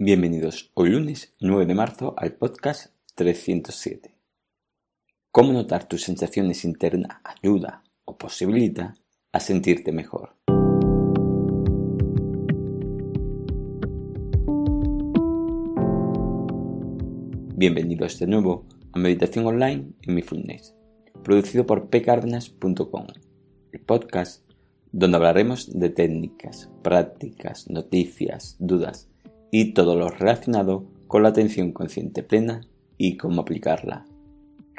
Bienvenidos hoy lunes 9 de marzo al podcast 307. ¿Cómo notar tus sensaciones internas ayuda o posibilita a sentirte mejor? Bienvenidos de nuevo a Meditación Online en mi Fullness, producido por pcardenas.com, el podcast donde hablaremos de técnicas, prácticas, noticias, dudas y todo lo relacionado con la atención consciente plena y cómo aplicarla.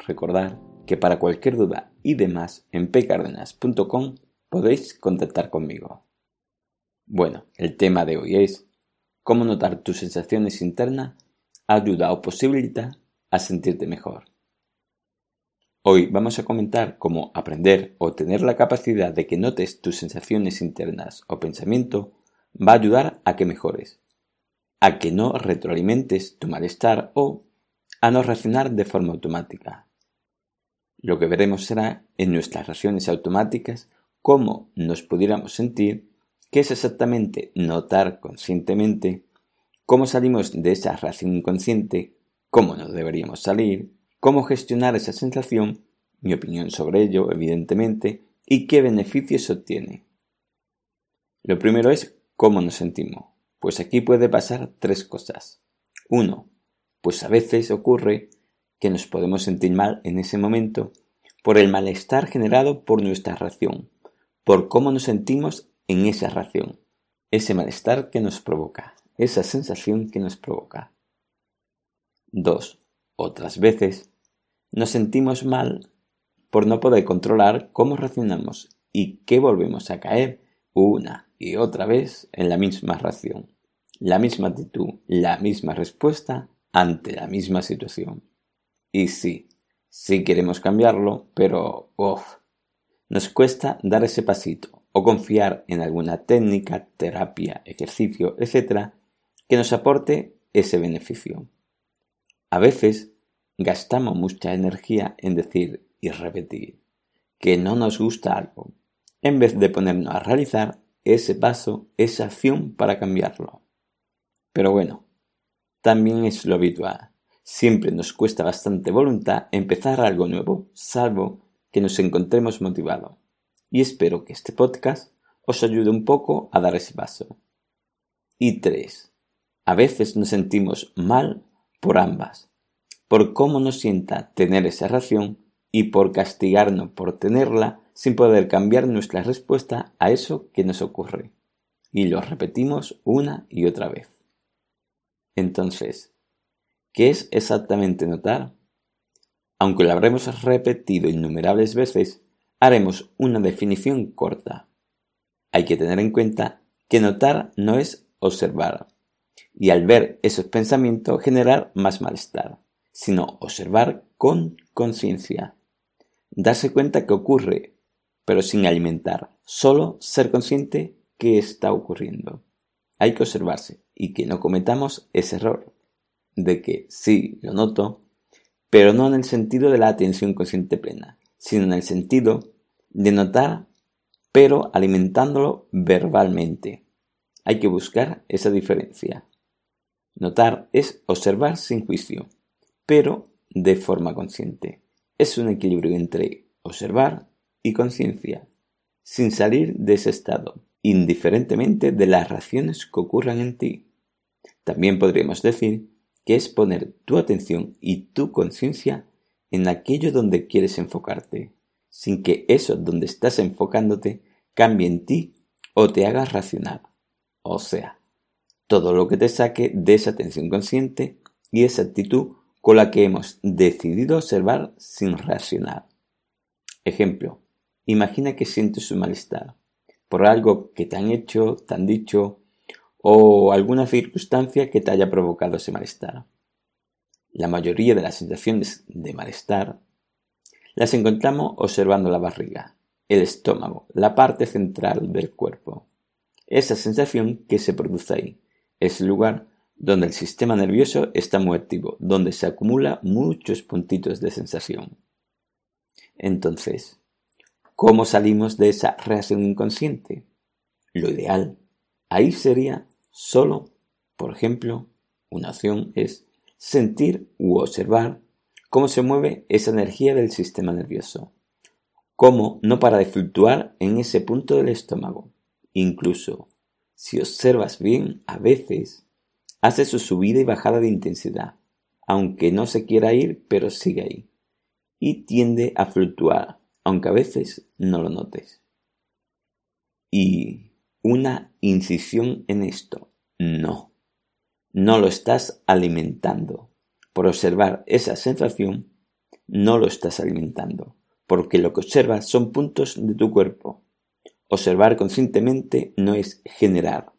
Recordad que para cualquier duda y demás en pcardenas.com podéis contactar conmigo. Bueno, el tema de hoy es cómo notar tus sensaciones internas ayuda o posibilita a sentirte mejor. Hoy vamos a comentar cómo aprender o tener la capacidad de que notes tus sensaciones internas o pensamiento va a ayudar a que mejores a que no retroalimentes tu malestar o a no reaccionar de forma automática. Lo que veremos será en nuestras reacciones automáticas cómo nos pudiéramos sentir, qué es exactamente notar conscientemente, cómo salimos de esa reacción inconsciente, cómo nos deberíamos salir, cómo gestionar esa sensación, mi opinión sobre ello, evidentemente, y qué beneficios obtiene. Lo primero es cómo nos sentimos. Pues aquí puede pasar tres cosas. Uno, pues a veces ocurre que nos podemos sentir mal en ese momento por el malestar generado por nuestra ración, por cómo nos sentimos en esa ración, ese malestar que nos provoca, esa sensación que nos provoca. Dos, otras veces nos sentimos mal por no poder controlar cómo reaccionamos y que volvemos a caer una y otra vez en la misma ración, la misma actitud, la misma respuesta ante la misma situación. Y sí, sí queremos cambiarlo, pero uff, nos cuesta dar ese pasito o confiar en alguna técnica, terapia, ejercicio, etc., que nos aporte ese beneficio. A veces gastamos mucha energía en decir y repetir que no nos gusta algo, en vez de ponernos a realizar ese paso, esa acción para cambiarlo. Pero bueno, también es lo habitual. Siempre nos cuesta bastante voluntad empezar algo nuevo, salvo que nos encontremos motivados. Y espero que este podcast os ayude un poco a dar ese paso. Y tres, a veces nos sentimos mal por ambas, por cómo nos sienta tener esa ración y por castigarnos por tenerla sin poder cambiar nuestra respuesta a eso que nos ocurre. Y lo repetimos una y otra vez. Entonces, ¿qué es exactamente notar? Aunque lo habremos repetido innumerables veces, haremos una definición corta. Hay que tener en cuenta que notar no es observar, y al ver esos pensamientos generar más malestar, sino observar con conciencia. Darse cuenta que ocurre, pero sin alimentar, solo ser consciente que está ocurriendo. Hay que observarse y que no cometamos ese error de que sí, lo noto, pero no en el sentido de la atención consciente plena, sino en el sentido de notar, pero alimentándolo verbalmente. Hay que buscar esa diferencia. Notar es observar sin juicio, pero de forma consciente. Es un equilibrio entre observar y conciencia, sin salir de ese estado indiferentemente de las raciones que ocurran en ti. También podríamos decir que es poner tu atención y tu conciencia en aquello donde quieres enfocarte, sin que eso donde estás enfocándote cambie en ti o te haga racionar. O sea, todo lo que te saque de esa atención consciente y esa actitud con la que hemos decidido observar sin reaccionar. Ejemplo, imagina que sientes un malestar por algo que te han hecho, te han dicho o alguna circunstancia que te haya provocado ese malestar. La mayoría de las sensaciones de malestar las encontramos observando la barriga, el estómago, la parte central del cuerpo. Esa sensación que se produce ahí es el lugar donde el sistema nervioso está muy activo, donde se acumula muchos puntitos de sensación. Entonces, ¿cómo salimos de esa reacción inconsciente? Lo ideal ahí sería solo, por ejemplo, una opción es sentir u observar cómo se mueve esa energía del sistema nervioso, cómo no para de fluctuar en ese punto del estómago. Incluso, si observas bien, a veces hace su subida y bajada de intensidad, aunque no se quiera ir, pero sigue ahí, y tiende a fluctuar, aunque a veces no lo notes. Y una incisión en esto, no no lo estás alimentando. Por observar esa sensación, no lo estás alimentando, porque lo que observas son puntos de tu cuerpo. Observar conscientemente no es generar.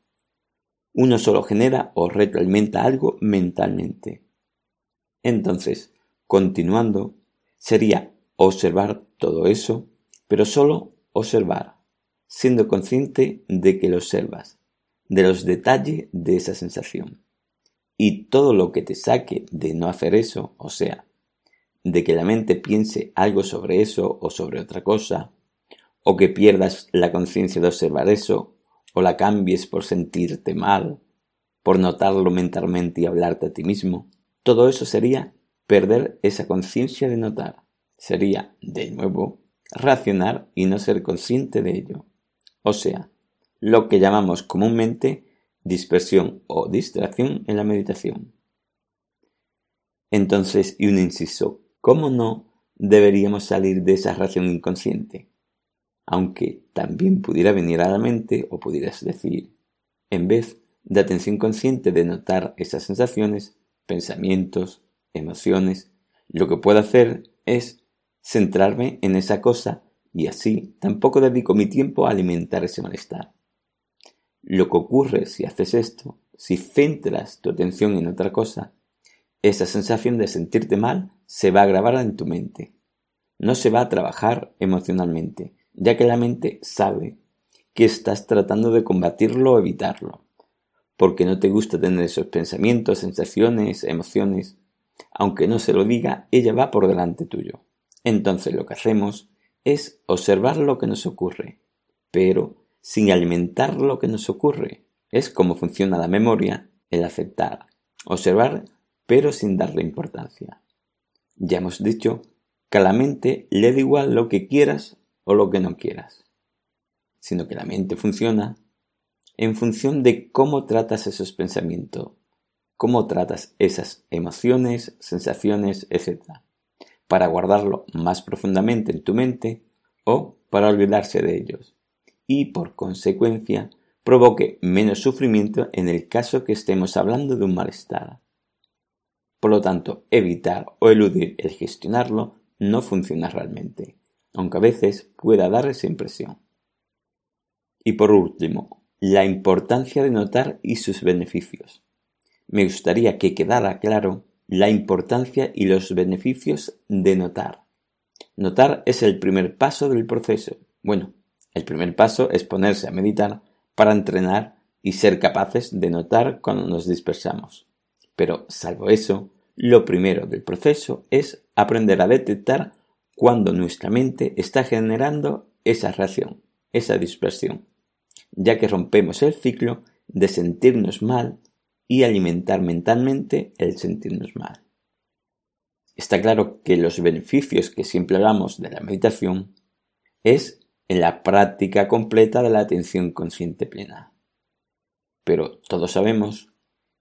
Uno solo genera o retroalimenta algo mentalmente. Entonces, continuando, sería observar todo eso, pero solo observar, siendo consciente de que lo observas, de los detalles de esa sensación y todo lo que te saque de no hacer eso, o sea, de que la mente piense algo sobre eso o sobre otra cosa, o que pierdas la conciencia de observar eso, o la cambies por sentirte mal, por notarlo mentalmente y hablarte a ti mismo, todo eso sería perder esa conciencia de notar. Sería, de nuevo, racionar y no ser consciente de ello. O sea, lo que llamamos comúnmente dispersión o distracción en la meditación. Entonces, y un inciso, ¿cómo no deberíamos salir de esa ración inconsciente? Aunque también pudiera venir a la mente o pudieras decir, en vez de atención consciente de notar esas sensaciones, pensamientos, emociones, lo que puedo hacer es centrarme en esa cosa y así tampoco dedico mi tiempo a alimentar ese malestar. Lo que ocurre si haces esto, si centras tu atención en otra cosa, esa sensación de sentirte mal se va a grabar en tu mente. No se va a trabajar emocionalmente, ya que la mente sabe que estás tratando de combatirlo o evitarlo, porque no te gusta tener esos pensamientos, sensaciones, emociones. Aunque no se lo diga, ella va por delante tuyo. Entonces lo que hacemos es observar lo que nos ocurre, pero sin alimentar lo que nos ocurre. Es como funciona la memoria, el aceptar, observar, pero sin darle importancia. Ya hemos dicho que a la mente le da igual lo que quieras o lo que no quieras, sino que la mente funciona en función de cómo tratas esos pensamientos, cómo tratas esas emociones, sensaciones, etc., para guardarlo más profundamente en tu mente o para olvidarse de ellos y, por consecuencia, provoque menos sufrimiento en el caso que estemos hablando de un malestar. Por lo tanto, evitar o eludir el gestionarlo no funciona realmente, aunque a veces pueda dar esa impresión. Y por último, la importancia de notar y sus beneficios. Me gustaría que quedara claro la importancia y los beneficios de notar. Notar es el primer paso del proceso. Bueno, el primer paso es ponerse a meditar para entrenar y ser capaces de notar cuando nos dispersamos. Pero, salvo eso, lo primero del proceso es aprender a detectar cuando nuestra mente está generando esa reacción, esa dispersión, ya que rompemos el ciclo de sentirnos mal y alimentar mentalmente el sentirnos mal. Está claro que los beneficios que siempre hablamos de la meditación es en la práctica completa de la atención consciente plena. Pero todos sabemos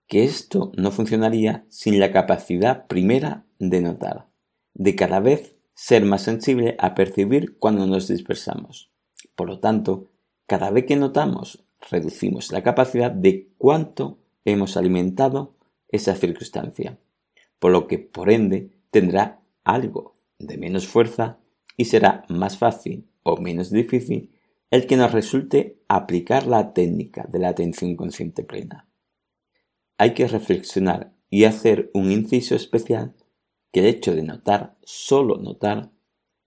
que esto no funcionaría sin la capacidad primera de notar, de cada vez ser más sensible a percibir cuando nos dispersamos. Por lo tanto, cada vez que notamos, reducimos la capacidad de cuánto hemos alimentado esa circunstancia, por lo que por ende tendrá algo de menos fuerza y será más fácil o menos difícil el que nos resulte aplicar la técnica de la atención consciente plena. Hay que reflexionar y hacer un inciso especial que el hecho de notar, solo notar,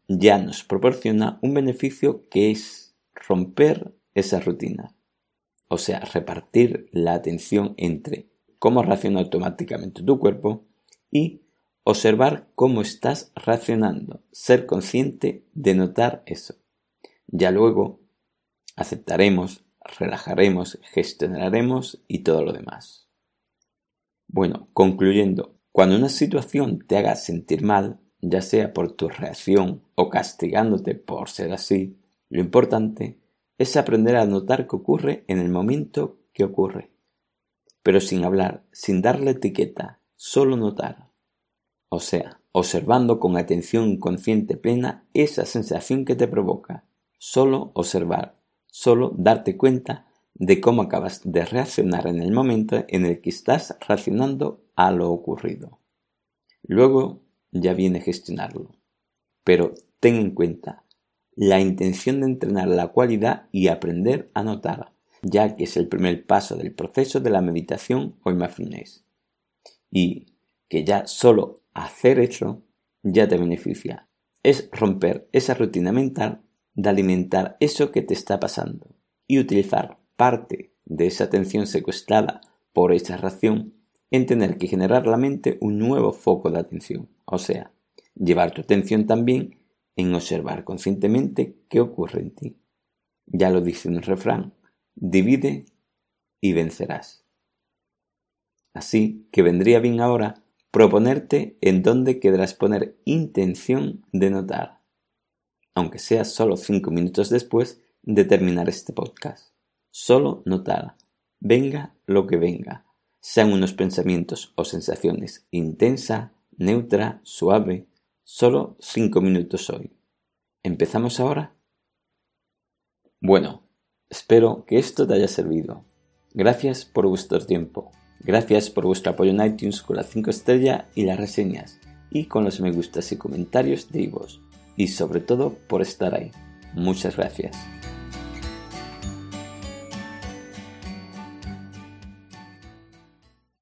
ya nos proporciona un beneficio que es romper esa rutina. O sea, repartir la atención entre cómo reacciona automáticamente tu cuerpo y observar cómo estás reaccionando, ser consciente de notar eso. Ya luego aceptaremos, relajaremos, gestionaremos y todo lo demás. Bueno, concluyendo, cuando una situación te haga sentir mal, ya sea por tu reacción o castigándote por ser así, lo importante es aprender a notar qué ocurre en el momento que ocurre. Pero sin hablar, sin darle etiqueta, solo notar. O sea, observando con atención consciente plena esa sensación que te provoca. Solo observar, solo darte cuenta de cómo acabas de reaccionar en el momento en el que estás reaccionando a lo ocurrido. Luego ya viene gestionarlo. Pero ten en cuenta la intención de entrenar la cualidad y aprender a notar, ya que es el primer paso del proceso de la meditación o mindfulness. Y que ya solo hacer eso ya te beneficia. Es romper esa rutina mental de alimentar eso que te está pasando y utilizar parte de esa atención secuestrada por esa reacción en tener que generar la mente un nuevo foco de atención, o sea, llevar tu atención también en observar conscientemente qué ocurre en ti. Ya lo dice un refrán, divide y vencerás. Así que vendría bien ahora proponerte en dónde querrás poner intención de notar, aunque sea solo cinco minutos después de terminar este podcast. Solo notar, venga lo que venga, sean unos pensamientos o sensaciones intensa, neutra, suave, Solo cinco minutos hoy. ¿Empezamos ahora? Bueno, espero que esto te haya servido. Gracias por vuestro tiempo. Gracias por vuestro apoyo en iTunes con las 5 estrellas y las reseñas, y con los me gustas y comentarios de vos. Y sobre todo por estar ahí. Muchas gracias.